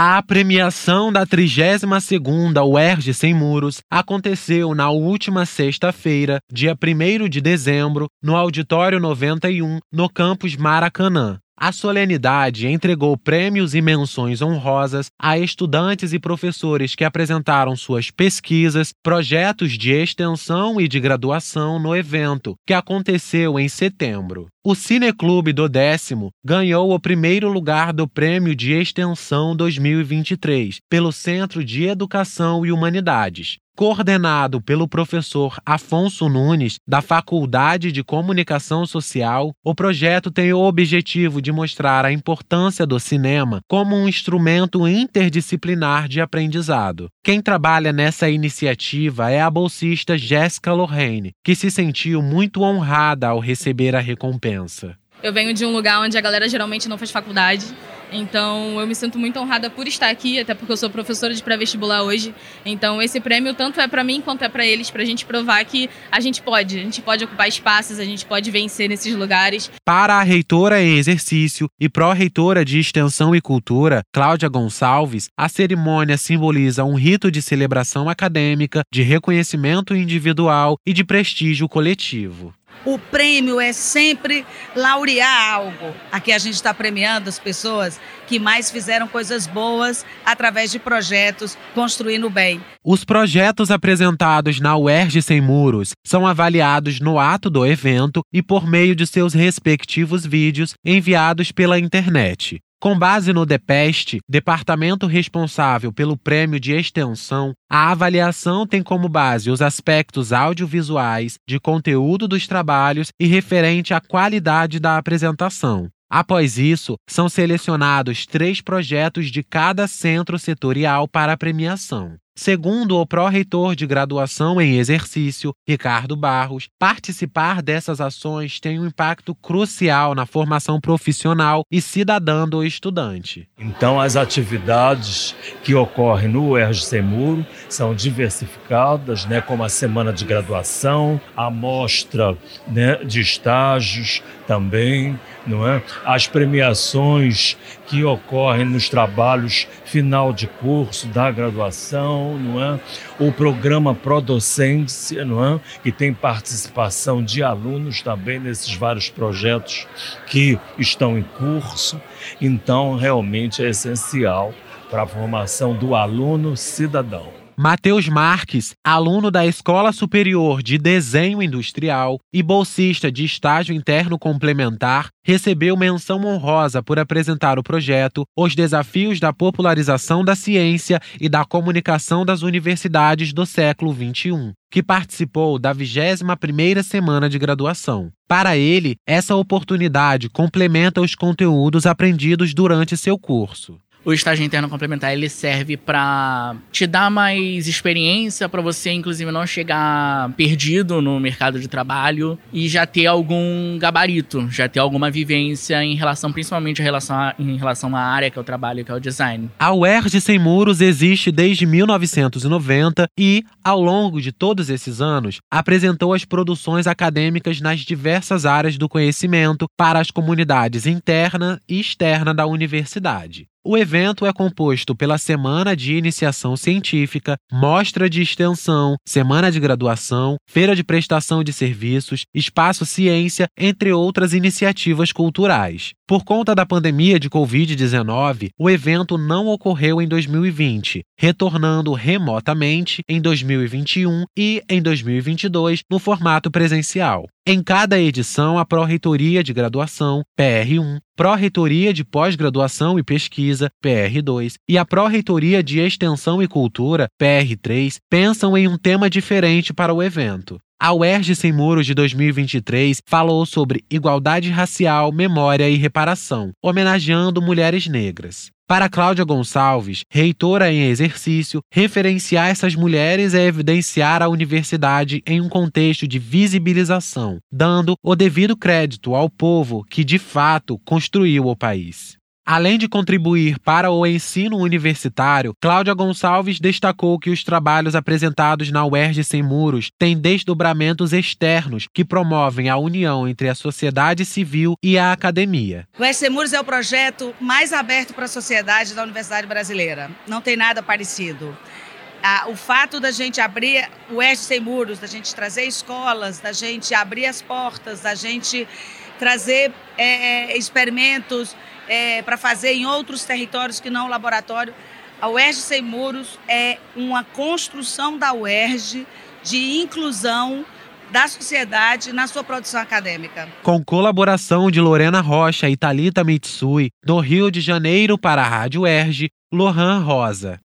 A premiação da 32ª UERJ Sem Muros aconteceu na última sexta-feira, dia 1 de dezembro, no Auditório 91, no campus Maracanã. A solenidade entregou prêmios e menções honrosas a estudantes e professores que apresentaram suas pesquisas, projetos de extensão e de graduação no evento, que aconteceu em setembro. O Cineclube do Décimo ganhou o primeiro lugar do Prêmio de Extensão 2023 pelo Centro de Educação e Humanidades coordenado pelo professor Afonso Nunes, da Faculdade de Comunicação Social, o projeto tem o objetivo de mostrar a importância do cinema como um instrumento interdisciplinar de aprendizado. Quem trabalha nessa iniciativa é a bolsista Jéssica Lorraine, que se sentiu muito honrada ao receber a recompensa. Eu venho de um lugar onde a galera geralmente não faz faculdade. Então eu me sinto muito honrada por estar aqui, até porque eu sou professora de pré-vestibular hoje. Então esse prêmio tanto é para mim quanto é para eles, para a gente provar que a gente pode, a gente pode ocupar espaços, a gente pode vencer nesses lugares. Para a reitora em exercício e pró-reitora de Extensão e Cultura, Cláudia Gonçalves, a cerimônia simboliza um rito de celebração acadêmica, de reconhecimento individual e de prestígio coletivo. O prêmio é sempre laurear algo. Aqui a gente está premiando as pessoas que mais fizeram coisas boas através de projetos, construindo bem. Os projetos apresentados na UERJ Sem Muros são avaliados no ato do evento e por meio de seus respectivos vídeos enviados pela internet. Com base no DEPEST, departamento responsável pelo prêmio de extensão, a avaliação tem como base os aspectos audiovisuais, de conteúdo dos trabalhos e referente à qualidade da apresentação. Após isso, são selecionados três projetos de cada centro setorial para a premiação. Segundo o pró-reitor de graduação em exercício, Ricardo Barros, participar dessas ações tem um impacto crucial na formação profissional e cidadã do estudante. Então, as atividades que ocorrem no UERJ Semuro são diversificadas, né, como a semana de graduação, a mostra né, de estágios também, não é? As premiações que ocorrem nos trabalhos final de curso da graduação, não é? O programa Prodocência, não é? Que tem participação de alunos também nesses vários projetos que estão em curso. Então, realmente é essencial para a formação do aluno cidadão. Matheus Marques, aluno da Escola Superior de Desenho Industrial e bolsista de estágio interno complementar, recebeu menção honrosa por apresentar o projeto Os Desafios da Popularização da Ciência e da Comunicação das Universidades do Século XXI, que participou da 21ª semana de graduação. Para ele, essa oportunidade complementa os conteúdos aprendidos durante seu curso o estágio interno complementar ele serve para te dar mais experiência, para você inclusive não chegar perdido no mercado de trabalho e já ter algum gabarito, já ter alguma vivência em relação, principalmente em relação, a, em relação à área que eu trabalho, que é o design. A UERJ Sem Muros existe desde 1990 e, ao longo de todos esses anos, apresentou as produções acadêmicas nas diversas áreas do conhecimento para as comunidades interna e externa da universidade. O evento é composto pela Semana de Iniciação Científica, Mostra de Extensão, Semana de Graduação, Feira de Prestação de Serviços, Espaço Ciência, entre outras iniciativas culturais. Por conta da pandemia de Covid-19, o evento não ocorreu em 2020, retornando remotamente em 2021 e em 2022 no formato presencial. Em cada edição, a Pró-Reitoria de Graduação, PR1, Pró-Reitoria de Pós-Graduação e Pesquisa, PR2, e a Pró-Reitoria de Extensão e Cultura, PR3, pensam em um tema diferente para o evento. A UERJ Sem Muros de 2023 falou sobre igualdade racial, memória e reparação, homenageando mulheres negras. Para Cláudia Gonçalves, reitora em exercício, referenciar essas mulheres é evidenciar a universidade em um contexto de visibilização, dando o devido crédito ao povo que de fato construiu o país. Além de contribuir para o ensino universitário, Cláudia Gonçalves destacou que os trabalhos apresentados na UERJ Sem Muros têm desdobramentos externos que promovem a união entre a sociedade civil e a academia. O UERJ Sem Muros é o projeto mais aberto para a sociedade da Universidade Brasileira. Não tem nada parecido. Ah, o fato da gente abrir o UERJ Sem Muros, da gente trazer escolas, da gente abrir as portas, da gente trazer é, experimentos é, para fazer em outros territórios que não o laboratório. A UERJ Sem Muros é uma construção da UERJ de inclusão da sociedade na sua produção acadêmica. Com colaboração de Lorena Rocha e Talita Mitsui, do Rio de Janeiro para a Rádio UERJ, Lohan Rosa.